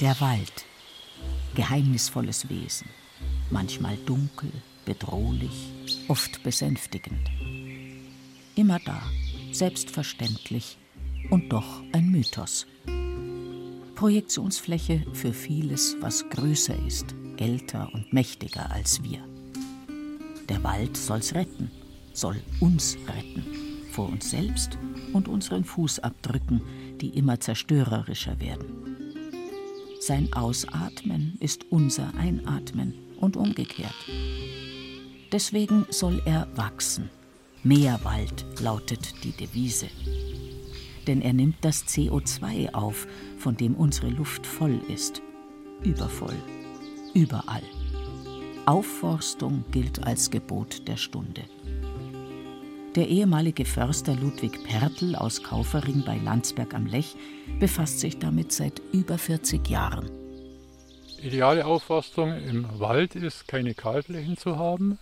Der Wald. Geheimnisvolles Wesen. Manchmal dunkel, bedrohlich, oft besänftigend. Immer da, selbstverständlich und doch ein Mythos. Projektionsfläche für vieles, was größer ist, älter und mächtiger als wir. Der Wald soll's retten, soll uns retten, vor uns selbst und unseren Fußabdrücken, die immer zerstörerischer werden. Sein Ausatmen ist unser Einatmen und umgekehrt. Deswegen soll er wachsen. Mehr Wald lautet die Devise. Denn er nimmt das CO2 auf, von dem unsere Luft voll ist. Übervoll. Überall. Aufforstung gilt als Gebot der Stunde. Der ehemalige Förster Ludwig Pertl aus Kaufering bei Landsberg am Lech befasst sich damit seit über 40 Jahren. Ideale Aufforstung im Wald ist, keine Kahlflächen zu haben,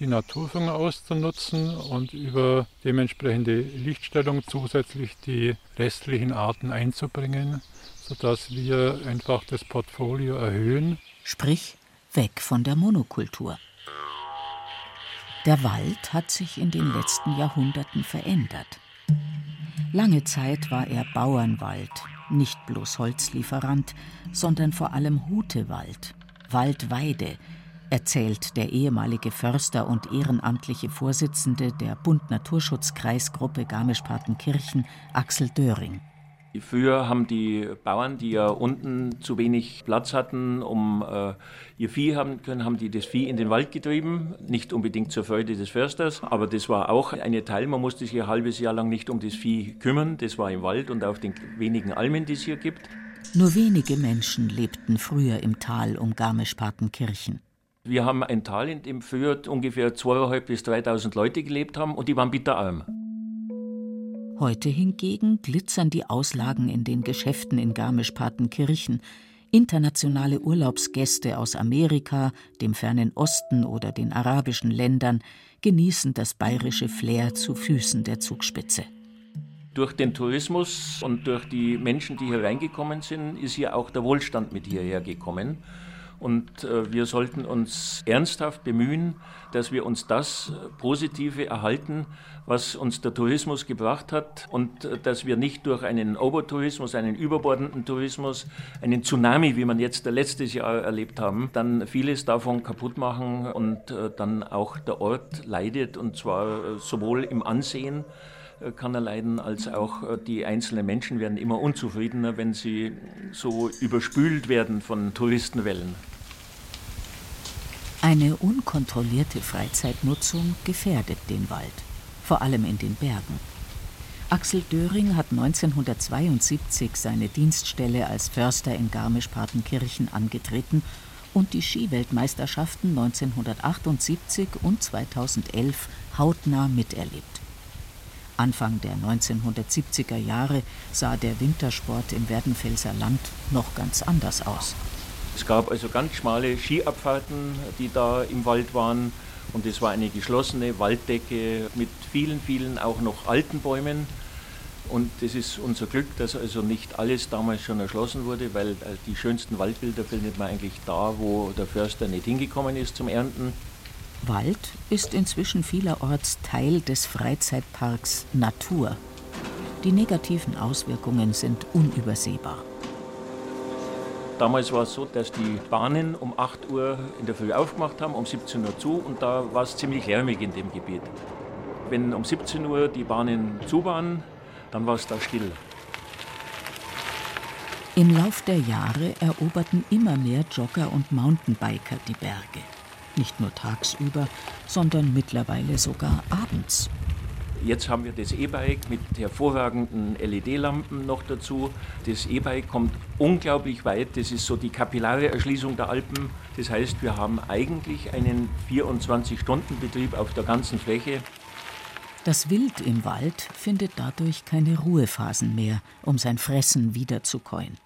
die Naturführung auszunutzen und über dementsprechende Lichtstellung zusätzlich die restlichen Arten einzubringen, sodass wir einfach das Portfolio erhöhen. Sprich, weg von der Monokultur. Der Wald hat sich in den letzten Jahrhunderten verändert. Lange Zeit war er Bauernwald, nicht bloß Holzlieferant, sondern vor allem Hutewald, Waldweide, erzählt der ehemalige Förster und ehrenamtliche Vorsitzende der Bund Naturschutzkreisgruppe Garmisch-Partenkirchen, Axel Döring. Früher haben die Bauern, die ja unten zu wenig Platz hatten, um äh, ihr Vieh haben können, haben die das Vieh in den Wald getrieben. Nicht unbedingt zur Freude des Försters, aber das war auch eine Teil. Man musste sich ein halbes Jahr lang nicht um das Vieh kümmern. Das war im Wald und auf den wenigen Almen, die es hier gibt. Nur wenige Menschen lebten früher im Tal um Garmisch-Partenkirchen. Wir haben ein Tal, in dem früher ungefähr 2.500 bis 3.000 Leute gelebt haben und die waren bitterarm. Heute hingegen glitzern die Auslagen in den Geschäften in Garmisch-Partenkirchen. Internationale Urlaubsgäste aus Amerika, dem fernen Osten oder den arabischen Ländern genießen das bayerische Flair zu Füßen der Zugspitze. Durch den Tourismus und durch die Menschen, die hier reingekommen sind, ist hier auch der Wohlstand mit hierher gekommen. Und äh, wir sollten uns ernsthaft bemühen, dass wir uns das Positive erhalten, was uns der Tourismus gebracht hat. Und äh, dass wir nicht durch einen Obertourismus, einen überbordenden Tourismus, einen Tsunami, wie man jetzt letztes Jahr erlebt haben, dann vieles davon kaputt machen und äh, dann auch der Ort leidet. Und zwar sowohl im Ansehen, kann er leiden, als auch die einzelnen Menschen werden immer unzufriedener, wenn sie so überspült werden von Touristenwellen. Eine unkontrollierte Freizeitnutzung gefährdet den Wald, vor allem in den Bergen. Axel Döring hat 1972 seine Dienststelle als Förster in Garmisch-Partenkirchen angetreten und die Skiweltmeisterschaften 1978 und 2011 hautnah miterlebt. Anfang der 1970er Jahre sah der Wintersport im Werdenfelser Land noch ganz anders aus. Es gab also ganz schmale Skiabfahrten, die da im Wald waren. Und es war eine geschlossene Walddecke mit vielen, vielen auch noch alten Bäumen. Und das ist unser Glück, dass also nicht alles damals schon erschlossen wurde, weil äh, die schönsten Waldbilder findet man eigentlich da, wo der Förster nicht hingekommen ist zum Ernten. Wald ist inzwischen vielerorts Teil des Freizeitparks Natur. Die negativen Auswirkungen sind unübersehbar. Damals war es so, dass die Bahnen um 8 Uhr in der Früh aufgemacht haben, um 17 Uhr zu und da war es ziemlich lärmig in dem Gebiet. Wenn um 17 Uhr die Bahnen zu waren, dann war es da still. Im Lauf der Jahre eroberten immer mehr Jogger und Mountainbiker die Berge. Nicht nur tagsüber, sondern mittlerweile sogar abends. Jetzt haben wir das E-Bike mit hervorragenden LED-Lampen noch dazu. Das E-Bike kommt unglaublich weit. Das ist so die kapillare Erschließung der Alpen. Das heißt, wir haben eigentlich einen 24-Stunden-Betrieb auf der ganzen Fläche. Das Wild im Wald findet dadurch keine Ruhephasen mehr, um sein Fressen wiederzukäuen.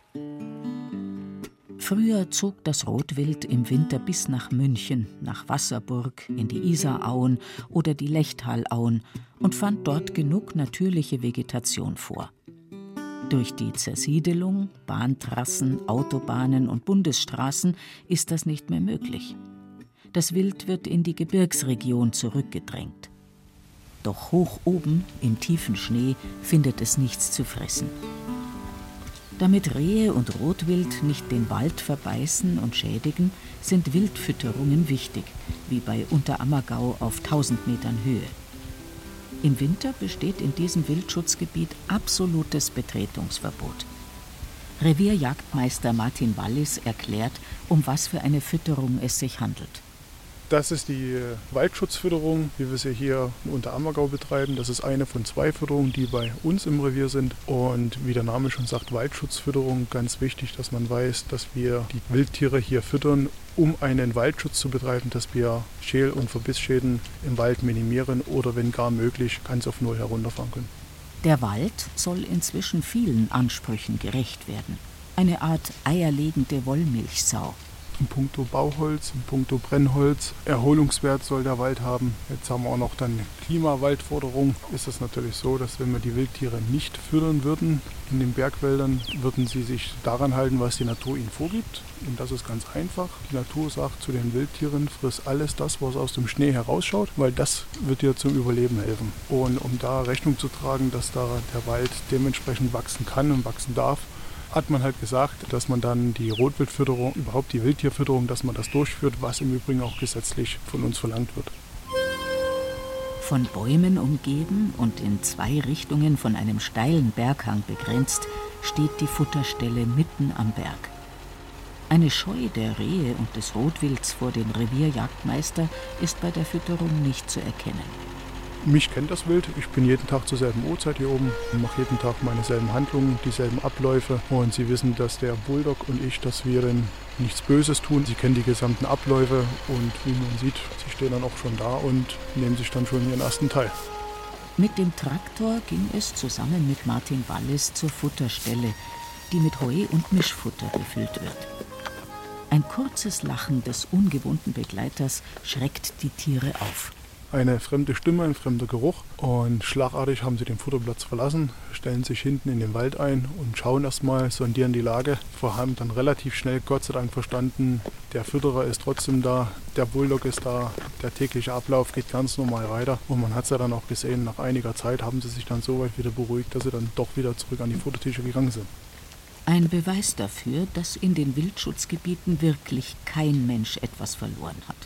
Früher zog das Rotwild im Winter bis nach München, nach Wasserburg, in die Isarauen oder die Lechtalauen und fand dort genug natürliche Vegetation vor. Durch die Zersiedelung, Bahntrassen, Autobahnen und Bundesstraßen ist das nicht mehr möglich. Das Wild wird in die Gebirgsregion zurückgedrängt. Doch hoch oben, im tiefen Schnee, findet es nichts zu fressen. Damit Rehe und Rotwild nicht den Wald verbeißen und schädigen, sind Wildfütterungen wichtig, wie bei Unterammergau auf 1000 Metern Höhe. Im Winter besteht in diesem Wildschutzgebiet absolutes Betretungsverbot. Revierjagdmeister Martin Wallis erklärt, um was für eine Fütterung es sich handelt. Das ist die äh, Waldschutzfütterung, wie wir sie hier in Unterammergau betreiben. Das ist eine von zwei Fütterungen, die bei uns im Revier sind. Und wie der Name schon sagt, Waldschutzfütterung, ganz wichtig, dass man weiß, dass wir die Wildtiere hier füttern, um einen Waldschutz zu betreiben, dass wir Schäl- und Verbissschäden im Wald minimieren oder wenn gar möglich ganz auf Null herunterfahren können. Der Wald soll inzwischen vielen Ansprüchen gerecht werden. Eine Art eierlegende Wollmilchsau in puncto Bauholz, in puncto Brennholz. Erholungswert soll der Wald haben. Jetzt haben wir auch noch dann Klimawaldforderung. Ist es natürlich so, dass wenn wir die Wildtiere nicht füttern würden in den Bergwäldern, würden sie sich daran halten, was die Natur ihnen vorgibt. Und das ist ganz einfach. Die Natur sagt zu den Wildtieren, friss alles das, was aus dem Schnee herausschaut, weil das wird dir zum Überleben helfen. Und um da Rechnung zu tragen, dass da der Wald dementsprechend wachsen kann und wachsen darf, hat man halt gesagt, dass man dann die Rotwildfütterung, überhaupt die Wildtierfütterung, dass man das durchführt, was im Übrigen auch gesetzlich von uns verlangt wird. Von Bäumen umgeben und in zwei Richtungen von einem steilen Berghang begrenzt, steht die Futterstelle mitten am Berg. Eine Scheu der Rehe und des Rotwilds vor dem Revierjagdmeister ist bei der Fütterung nicht zu erkennen. Mich kennt das Wild. Ich bin jeden Tag zur selben Uhrzeit hier oben mache jeden Tag meine selben Handlungen, dieselben Abläufe. Und sie wissen, dass der Bulldog und ich, dass wir denn nichts Böses tun. Sie kennen die gesamten Abläufe und wie man sieht, sie stehen dann auch schon da und nehmen sich dann schon ihren ersten Teil. Mit dem Traktor ging es zusammen mit Martin Wallis zur Futterstelle, die mit Heu und Mischfutter gefüllt wird. Ein kurzes Lachen des ungewohnten Begleiters schreckt die Tiere auf eine fremde Stimme, ein fremder Geruch. Und schlagartig haben sie den Futterplatz verlassen, stellen sich hinten in den Wald ein und schauen erstmal, sondieren die Lage. Wir haben dann relativ schnell, Gott sei Dank, verstanden, der Fütterer ist trotzdem da, der Bulldog ist da, der tägliche Ablauf geht ganz normal weiter. Und man hat es ja dann auch gesehen, nach einiger Zeit haben sie sich dann so weit wieder beruhigt, dass sie dann doch wieder zurück an die Futtertische gegangen sind. Ein Beweis dafür, dass in den Wildschutzgebieten wirklich kein Mensch etwas verloren hat.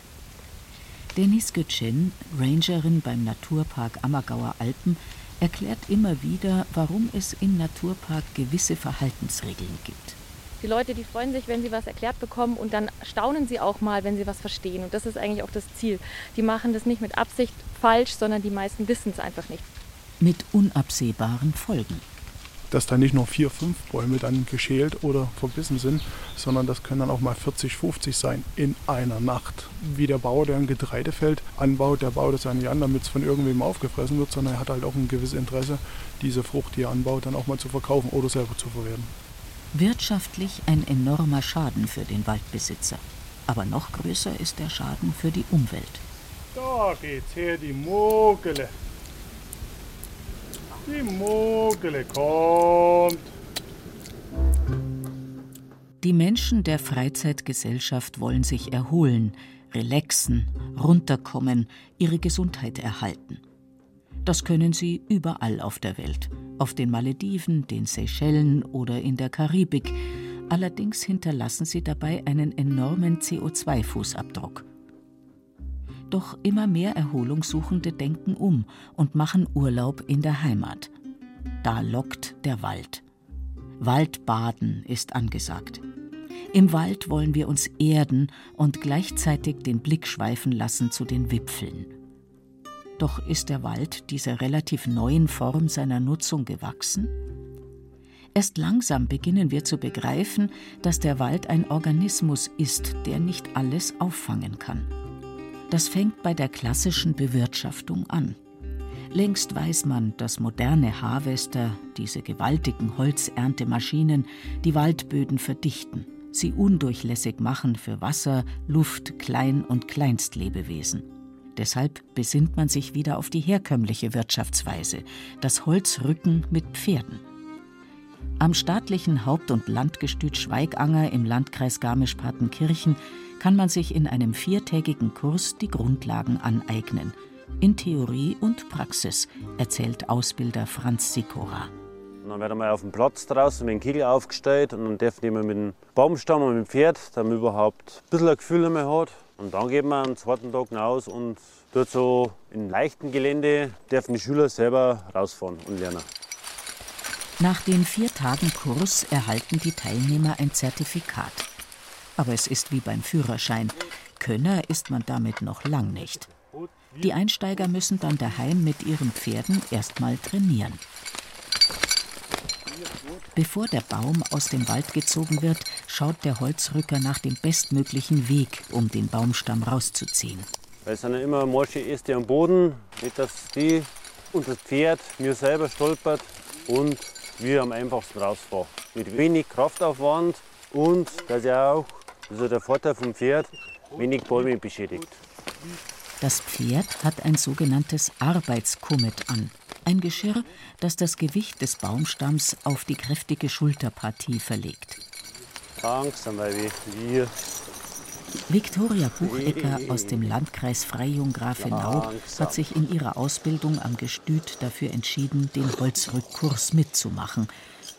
Denise Götschin, Rangerin beim Naturpark Ammergauer Alpen, erklärt immer wieder, warum es im Naturpark gewisse Verhaltensregeln gibt. Die Leute, die freuen sich, wenn sie was erklärt bekommen und dann staunen sie auch mal, wenn sie was verstehen. Und das ist eigentlich auch das Ziel. Die machen das nicht mit Absicht falsch, sondern die meisten wissen es einfach nicht. Mit unabsehbaren Folgen dass da nicht nur vier, fünf Bäume dann geschält oder verbissen sind, sondern das können dann auch mal 40, 50 sein in einer Nacht. Wie der Bauer, der ein Getreidefeld anbaut, der baut es ja nicht an, damit es von irgendwem aufgefressen wird, sondern er hat halt auch ein gewisses Interesse, diese Frucht, die er anbaut, dann auch mal zu verkaufen oder selber zu verwerten. Wirtschaftlich ein enormer Schaden für den Waldbesitzer. Aber noch größer ist der Schaden für die Umwelt. Da geht's her, die Mogele. Die Mogele kommt. Die Menschen der Freizeitgesellschaft wollen sich erholen, relaxen, runterkommen, ihre Gesundheit erhalten. Das können sie überall auf der Welt, auf den Malediven, den Seychellen oder in der Karibik. Allerdings hinterlassen sie dabei einen enormen CO2-Fußabdruck. Doch immer mehr Erholungssuchende denken um und machen Urlaub in der Heimat. Da lockt der Wald. Waldbaden ist angesagt. Im Wald wollen wir uns erden und gleichzeitig den Blick schweifen lassen zu den Wipfeln. Doch ist der Wald dieser relativ neuen Form seiner Nutzung gewachsen? Erst langsam beginnen wir zu begreifen, dass der Wald ein Organismus ist, der nicht alles auffangen kann. Das fängt bei der klassischen Bewirtschaftung an. Längst weiß man, dass moderne Harvester, diese gewaltigen Holzerntemaschinen, die Waldböden verdichten, sie undurchlässig machen für Wasser, Luft, Klein- und Kleinstlebewesen. Deshalb besinnt man sich wieder auf die herkömmliche Wirtschaftsweise, das Holzrücken mit Pferden. Am staatlichen Haupt- und Landgestüt Schweiganger im Landkreis Garmisch-Partenkirchen kann man sich in einem viertägigen Kurs die Grundlagen aneignen. In Theorie und Praxis, erzählt Ausbilder Franz Sikora. dann werden wir auf dem Platz draußen mit dem Kegel aufgestellt und dann dürfen wir mit dem Baumstamm und mit dem Pferd, damit man überhaupt ein bisschen ein Gefühl mehr hat. Und dann gehen wir am zweiten Tag raus und dort so in leichtem Gelände dürfen die Schüler selber rausfahren und lernen. Nach den vier Tagen Kurs erhalten die Teilnehmer ein Zertifikat. Aber es ist wie beim Führerschein. Könner ist man damit noch lang nicht. Die Einsteiger müssen dann daheim mit ihren Pferden erstmal trainieren. Bevor der Baum aus dem Wald gezogen wird, schaut der Holzrücker nach dem bestmöglichen Weg, um den Baumstamm rauszuziehen. Weil es sind ja immer morsche Äste am Boden, nicht dass die und das Pferd mir selber stolpert und wir am einfachsten rausfahren. Mit wenig Kraftaufwand und dass er auch, das ist der Vorteil vom Pferd, wenig Bäume beschädigt. Das Pferd hat ein sogenanntes Arbeitskummet an. Ein Geschirr, das das Gewicht des Baumstamms auf die kräftige Schulterpartie verlegt. Langsam, weil wir Viktoria Buchecker aus dem Landkreis Freyung-Grafenau hat sich in ihrer Ausbildung am Gestüt dafür entschieden, den Holzrückkurs mitzumachen.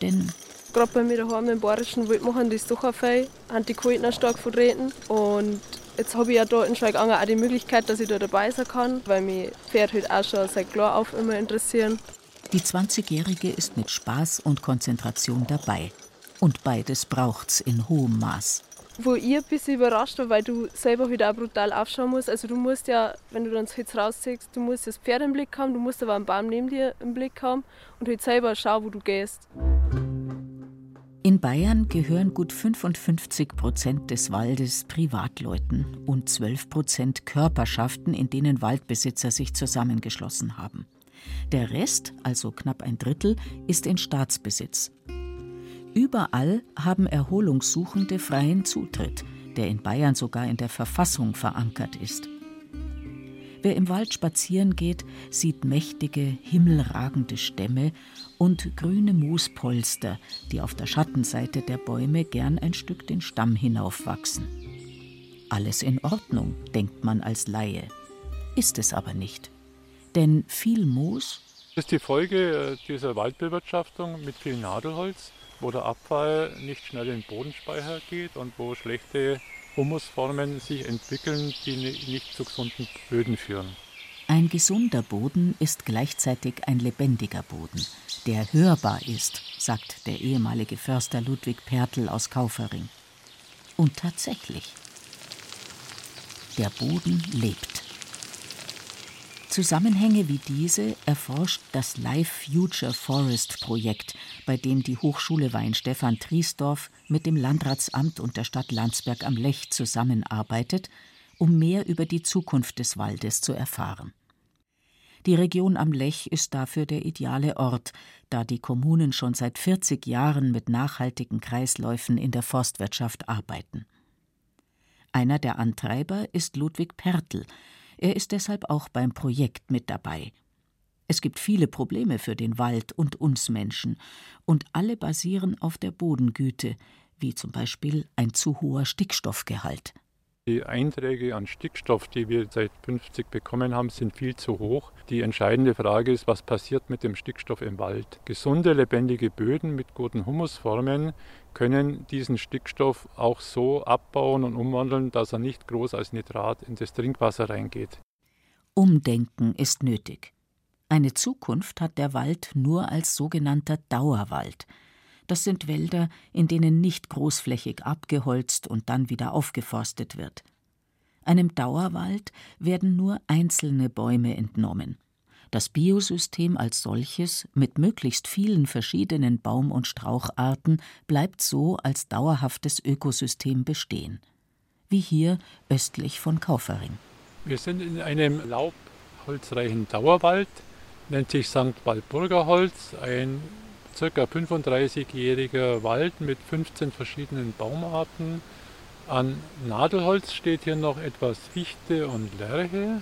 Denn Gerade bei mir daheim im Bayerischen Wald machen die Stocherfei, haben die Kultner stark vertreten. Und jetzt habe ich ja da in Schweiganger auch die Möglichkeit, dass ich da dabei sein kann, weil mich Pferd halt auch schon seit klar auf immer interessieren. die 20-Jährige ist mit Spaß und Konzentration dabei. Und beides braucht's in hohem Maß. Wo ich ein bisschen überrascht war, weil du selber halt auch brutal aufschauen musst. Also du musst ja, wenn du dann das Holz rausziehst, du musst das Pferd im Blick haben, du musst aber einen Baum neben dir im Blick haben und halt selber schauen, wo du gehst. In Bayern gehören gut 55 Prozent des Waldes Privatleuten und 12 Prozent Körperschaften, in denen Waldbesitzer sich zusammengeschlossen haben. Der Rest, also knapp ein Drittel, ist in Staatsbesitz. Überall haben Erholungssuchende freien Zutritt, der in Bayern sogar in der Verfassung verankert ist. Wer im Wald spazieren geht, sieht mächtige, himmelragende Stämme und grüne Moospolster, die auf der Schattenseite der Bäume gern ein Stück den Stamm hinaufwachsen. Alles in Ordnung, denkt man als Laie. Ist es aber nicht. Denn viel Moos Das ist die Folge äh, dieser Waldbewirtschaftung mit viel Nadelholz, wo der Abfall nicht schnell in den Bodenspeicher geht und wo schlechte Humusformen sich entwickeln, die ni- nicht zu gesunden Böden führen. Ein gesunder Boden ist gleichzeitig ein lebendiger Boden, der hörbar ist, sagt der ehemalige Förster Ludwig Pertl aus Kaufering. Und tatsächlich. Der Boden lebt. Zusammenhänge wie diese erforscht das Life Future Forest Projekt, bei dem die Hochschule Weinstefan Triesdorf mit dem Landratsamt und der Stadt Landsberg am Lech zusammenarbeitet, um mehr über die Zukunft des Waldes zu erfahren. Die Region am Lech ist dafür der ideale Ort, da die Kommunen schon seit 40 Jahren mit nachhaltigen Kreisläufen in der Forstwirtschaft arbeiten. Einer der Antreiber ist Ludwig Pertl. Er ist deshalb auch beim Projekt mit dabei. Es gibt viele Probleme für den Wald und uns Menschen, und alle basieren auf der Bodengüte, wie zum Beispiel ein zu hoher Stickstoffgehalt. Die Einträge an Stickstoff, die wir seit 50 bekommen haben, sind viel zu hoch. Die entscheidende Frage ist, was passiert mit dem Stickstoff im Wald? Gesunde, lebendige Böden mit guten Humusformen können diesen Stickstoff auch so abbauen und umwandeln, dass er nicht groß als Nitrat in das Trinkwasser reingeht. Umdenken ist nötig. Eine Zukunft hat der Wald nur als sogenannter Dauerwald. Das sind Wälder, in denen nicht großflächig abgeholzt und dann wieder aufgeforstet wird. Einem Dauerwald werden nur einzelne Bäume entnommen. Das Biosystem als solches mit möglichst vielen verschiedenen Baum- und Straucharten bleibt so als dauerhaftes Ökosystem bestehen. Wie hier östlich von Kaufering. Wir sind in einem laubholzreichen Dauerwald, nennt sich St. Walburger Holz, ein ca. 35-jähriger Wald mit 15 verschiedenen Baumarten. An Nadelholz steht hier noch etwas Fichte und Lärche.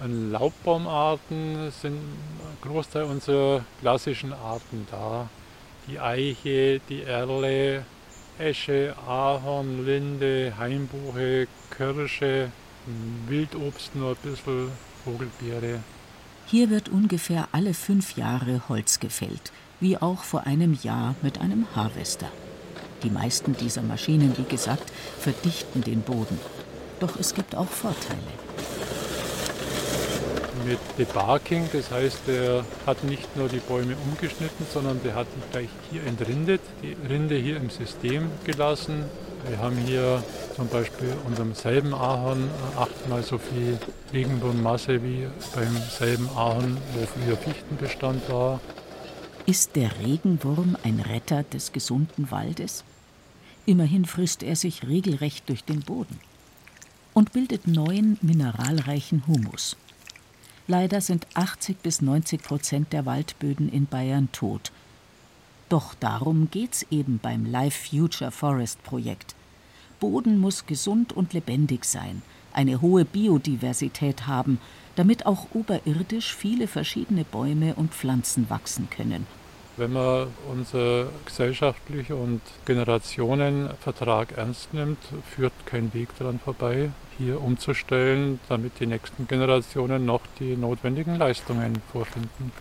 An Laubbaumarten sind ein Großteil unserer klassischen Arten da. die Eiche, die Erle, Esche, Ahorn, Linde, Hainbuche, Kirsche, Wildobst nur ein bisschen, Vogelbeere. Hier wird ungefähr alle fünf Jahre Holz gefällt, wie auch vor einem Jahr mit einem Harvester. Die meisten dieser Maschinen, wie gesagt, verdichten den Boden. Doch es gibt auch Vorteile. Mit Debarking, das heißt, er hat nicht nur die Bäume umgeschnitten, sondern der hat die gleich hier entrindet, die Rinde hier im System gelassen. Wir haben hier zum Beispiel unserem selben Ahorn achtmal so viel Regenwurmmasse wie beim selben Ahorn, wo früher Fichtenbestand war. Ist der Regenwurm ein Retter des gesunden Waldes? Immerhin frisst er sich regelrecht durch den Boden und bildet neuen mineralreichen Humus. Leider sind 80 bis 90 Prozent der Waldböden in Bayern tot. Doch darum geht's eben beim Life Future Forest Projekt. Boden muss gesund und lebendig sein, eine hohe Biodiversität haben, damit auch oberirdisch viele verschiedene Bäume und Pflanzen wachsen können wenn man unser gesellschaftlicher und Generationenvertrag ernst nimmt, führt kein Weg daran vorbei, hier umzustellen, damit die nächsten Generationen noch die notwendigen Leistungen vorfinden.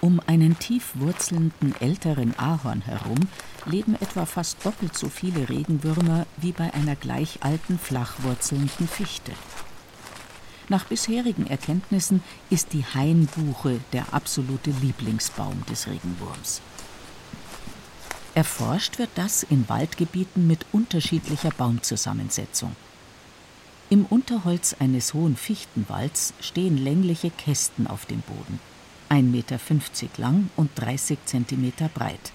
Um einen tief wurzelnden älteren Ahorn herum leben etwa fast doppelt so viele Regenwürmer wie bei einer gleich alten flachwurzelnden Fichte. Nach bisherigen Erkenntnissen ist die Hainbuche der absolute Lieblingsbaum des Regenwurms. Erforscht wird das in Waldgebieten mit unterschiedlicher Baumzusammensetzung. Im Unterholz eines hohen Fichtenwalds stehen längliche Kästen auf dem Boden, 1,50 Meter lang und 30 Zentimeter breit.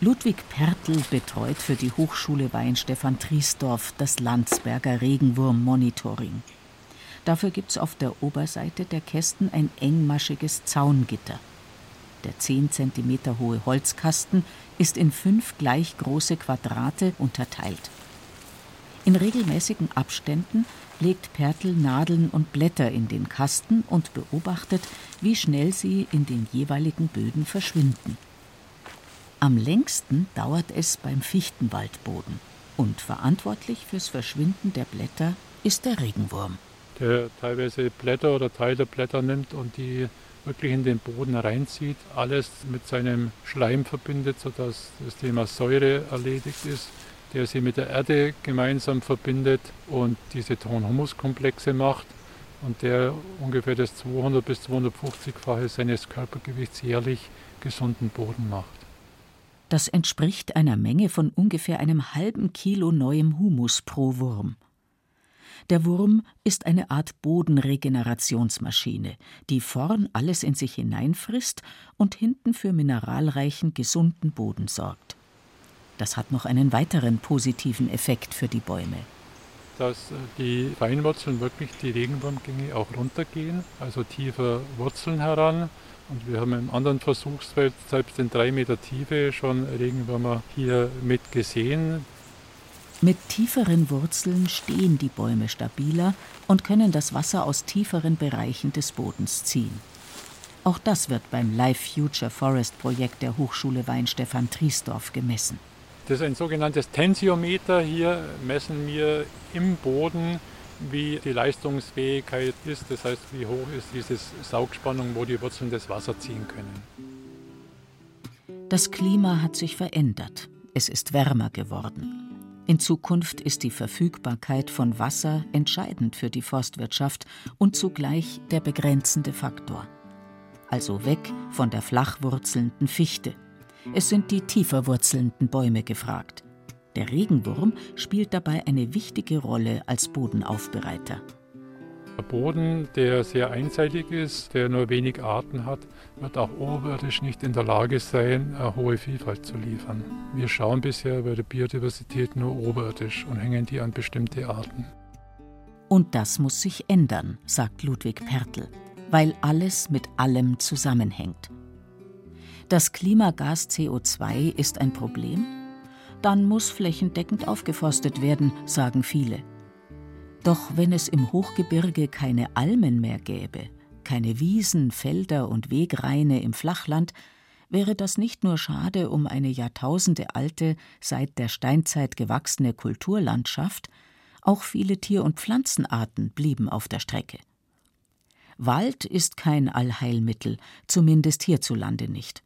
Ludwig Pertl betreut für die Hochschule Weinstefan Triesdorf das Landsberger Regenwurm-Monitoring. Dafür gibt es auf der Oberseite der Kästen ein engmaschiges Zaungitter. Der 10 cm hohe Holzkasten ist in fünf gleich große Quadrate unterteilt. In regelmäßigen Abständen legt Pertl Nadeln und Blätter in den Kasten und beobachtet, wie schnell sie in den jeweiligen Böden verschwinden. Am längsten dauert es beim Fichtenwaldboden und verantwortlich fürs Verschwinden der Blätter ist der Regenwurm der teilweise Blätter oder Teile der Blätter nimmt und die wirklich in den Boden reinzieht, alles mit seinem Schleim verbindet, sodass das Thema Säure erledigt ist, der sie mit der Erde gemeinsam verbindet und diese Ton-Humus-Komplexe macht und der ungefähr das 200 bis 250-fache seines Körpergewichts jährlich gesunden Boden macht. Das entspricht einer Menge von ungefähr einem halben Kilo neuem Humus pro Wurm. Der Wurm ist eine Art Bodenregenerationsmaschine, die vorn alles in sich hineinfrisst und hinten für mineralreichen, gesunden Boden sorgt. Das hat noch einen weiteren positiven Effekt für die Bäume. Dass äh, die Feinwurzeln wirklich die Regenwurmgänge auch runtergehen, also tiefer Wurzeln heran. Und wir haben im anderen Versuchsfeld selbst in drei Meter Tiefe schon Regenwürmer hier mit gesehen. Mit tieferen Wurzeln stehen die Bäume stabiler und können das Wasser aus tieferen Bereichen des Bodens ziehen. Auch das wird beim Life Future Forest Projekt der Hochschule Weinstefan Triesdorf gemessen. Das ist ein sogenanntes Tensiometer. Hier messen wir im Boden, wie die Leistungsfähigkeit ist. Das heißt, wie hoch ist diese Saugspannung, wo die Wurzeln das Wasser ziehen können. Das Klima hat sich verändert. Es ist wärmer geworden. In Zukunft ist die Verfügbarkeit von Wasser entscheidend für die Forstwirtschaft und zugleich der begrenzende Faktor. Also weg von der flachwurzelnden Fichte. Es sind die tiefer wurzelnden Bäume gefragt. Der Regenwurm spielt dabei eine wichtige Rolle als Bodenaufbereiter. Der Boden, der sehr einseitig ist, der nur wenig Arten hat, wird auch oberirdisch nicht in der Lage sein, eine hohe Vielfalt zu liefern. Wir schauen bisher bei der Biodiversität nur oberirdisch und hängen die an bestimmte Arten. Und das muss sich ändern, sagt Ludwig Pertl, weil alles mit allem zusammenhängt. Das Klimagas CO2 ist ein Problem? Dann muss flächendeckend aufgeforstet werden, sagen viele. Doch wenn es im Hochgebirge keine Almen mehr gäbe, keine Wiesen, Felder und Wegreine im Flachland, wäre das nicht nur schade um eine jahrtausendealte, seit der Steinzeit gewachsene Kulturlandschaft, auch viele Tier- und Pflanzenarten blieben auf der Strecke. Wald ist kein Allheilmittel, zumindest hierzulande nicht.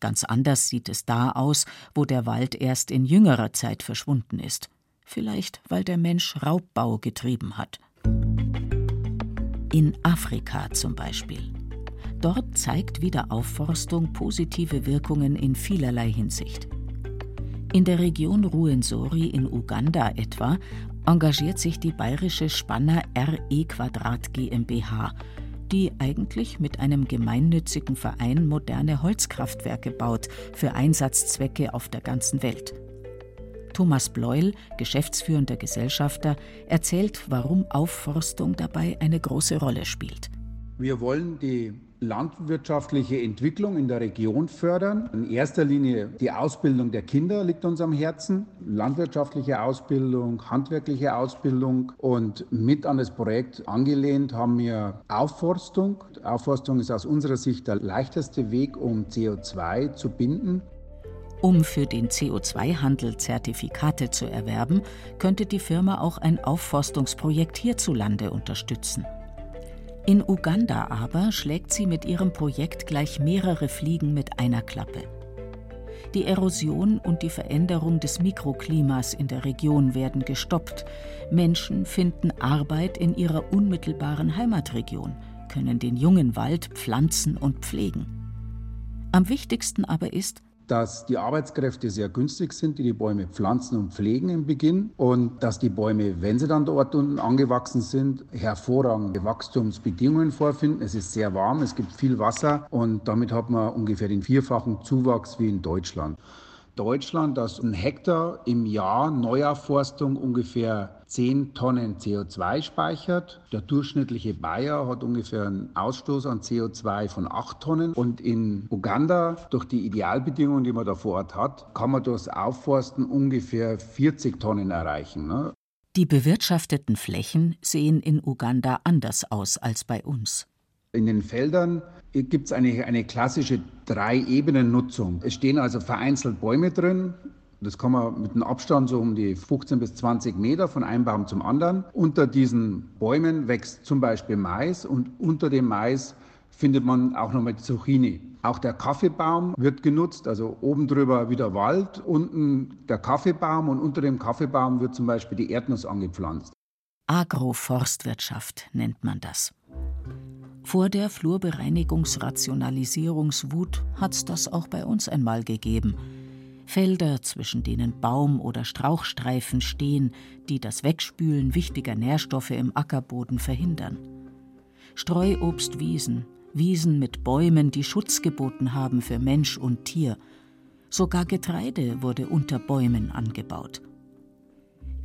Ganz anders sieht es da aus, wo der Wald erst in jüngerer Zeit verschwunden ist. Vielleicht, weil der Mensch Raubbau getrieben hat. In Afrika zum Beispiel. Dort zeigt Wiederaufforstung positive Wirkungen in vielerlei Hinsicht. In der Region Ruwenzori in Uganda etwa engagiert sich die bayerische Spanner RE Quadrat GmbH, die eigentlich mit einem gemeinnützigen Verein moderne Holzkraftwerke baut für Einsatzzwecke auf der ganzen Welt. Thomas Bleuel, geschäftsführender Gesellschafter, erzählt, warum Aufforstung dabei eine große Rolle spielt. Wir wollen die landwirtschaftliche Entwicklung in der Region fördern. In erster Linie die Ausbildung der Kinder liegt uns am Herzen. Landwirtschaftliche Ausbildung, handwerkliche Ausbildung und mit an das Projekt angelehnt haben wir Aufforstung. Aufforstung ist aus unserer Sicht der leichteste Weg, um CO2 zu binden. Um für den CO2-Handel Zertifikate zu erwerben, könnte die Firma auch ein Aufforstungsprojekt hierzulande unterstützen. In Uganda aber schlägt sie mit ihrem Projekt gleich mehrere Fliegen mit einer Klappe. Die Erosion und die Veränderung des Mikroklimas in der Region werden gestoppt. Menschen finden Arbeit in ihrer unmittelbaren Heimatregion, können den jungen Wald pflanzen und pflegen. Am wichtigsten aber ist, dass die Arbeitskräfte sehr günstig sind, die die Bäume pflanzen und pflegen im Beginn und dass die Bäume, wenn sie dann dort unten angewachsen sind, hervorragende Wachstumsbedingungen vorfinden. Es ist sehr warm, es gibt viel Wasser und damit hat man ungefähr den vierfachen Zuwachs wie in Deutschland. Deutschland, dass ein Hektar im Jahr Neuaufforstung ungefähr 10 Tonnen CO2 speichert. Der durchschnittliche Bayer hat ungefähr einen Ausstoß an CO2 von 8 Tonnen. Und in Uganda, durch die Idealbedingungen, die man da vor Ort hat, kann man durchs Aufforsten ungefähr 40 Tonnen erreichen. Ne? Die bewirtschafteten Flächen sehen in Uganda anders aus als bei uns. In den Feldern gibt es eine, eine klassische Drei-Ebenen-Nutzung. Es stehen also vereinzelt Bäume drin. Das kann man mit einem Abstand so um die 15 bis 20 Meter von einem Baum zum anderen. Unter diesen Bäumen wächst zum Beispiel Mais und unter dem Mais findet man auch nochmal Zucchini. Auch der Kaffeebaum wird genutzt, also oben drüber wieder Wald, unten der Kaffeebaum und unter dem Kaffeebaum wird zum Beispiel die Erdnuss angepflanzt. Agroforstwirtschaft nennt man das. Vor der Flurbereinigungsrationalisierungswut hat's das auch bei uns einmal gegeben. Felder, zwischen denen Baum- oder Strauchstreifen stehen, die das Wegspülen wichtiger Nährstoffe im Ackerboden verhindern. Streuobstwiesen, Wiesen mit Bäumen, die Schutz geboten haben für Mensch und Tier. Sogar Getreide wurde unter Bäumen angebaut.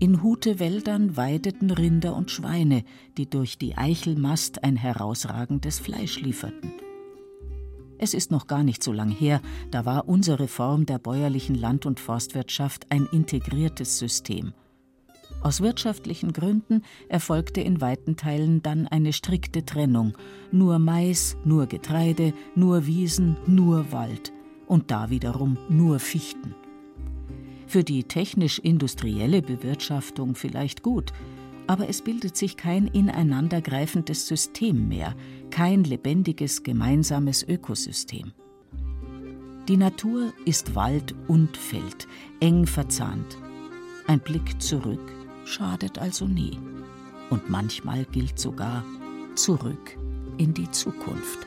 In Hutewäldern weideten Rinder und Schweine, die durch die Eichelmast ein herausragendes Fleisch lieferten. Es ist noch gar nicht so lang her, da war unsere Form der bäuerlichen Land- und Forstwirtschaft ein integriertes System. Aus wirtschaftlichen Gründen erfolgte in weiten Teilen dann eine strikte Trennung. Nur Mais, nur Getreide, nur Wiesen, nur Wald und da wiederum nur Fichten. Für die technisch-industrielle Bewirtschaftung vielleicht gut, aber es bildet sich kein ineinandergreifendes System mehr, kein lebendiges gemeinsames Ökosystem. Die Natur ist Wald und Feld, eng verzahnt. Ein Blick zurück schadet also nie. Und manchmal gilt sogar zurück in die Zukunft.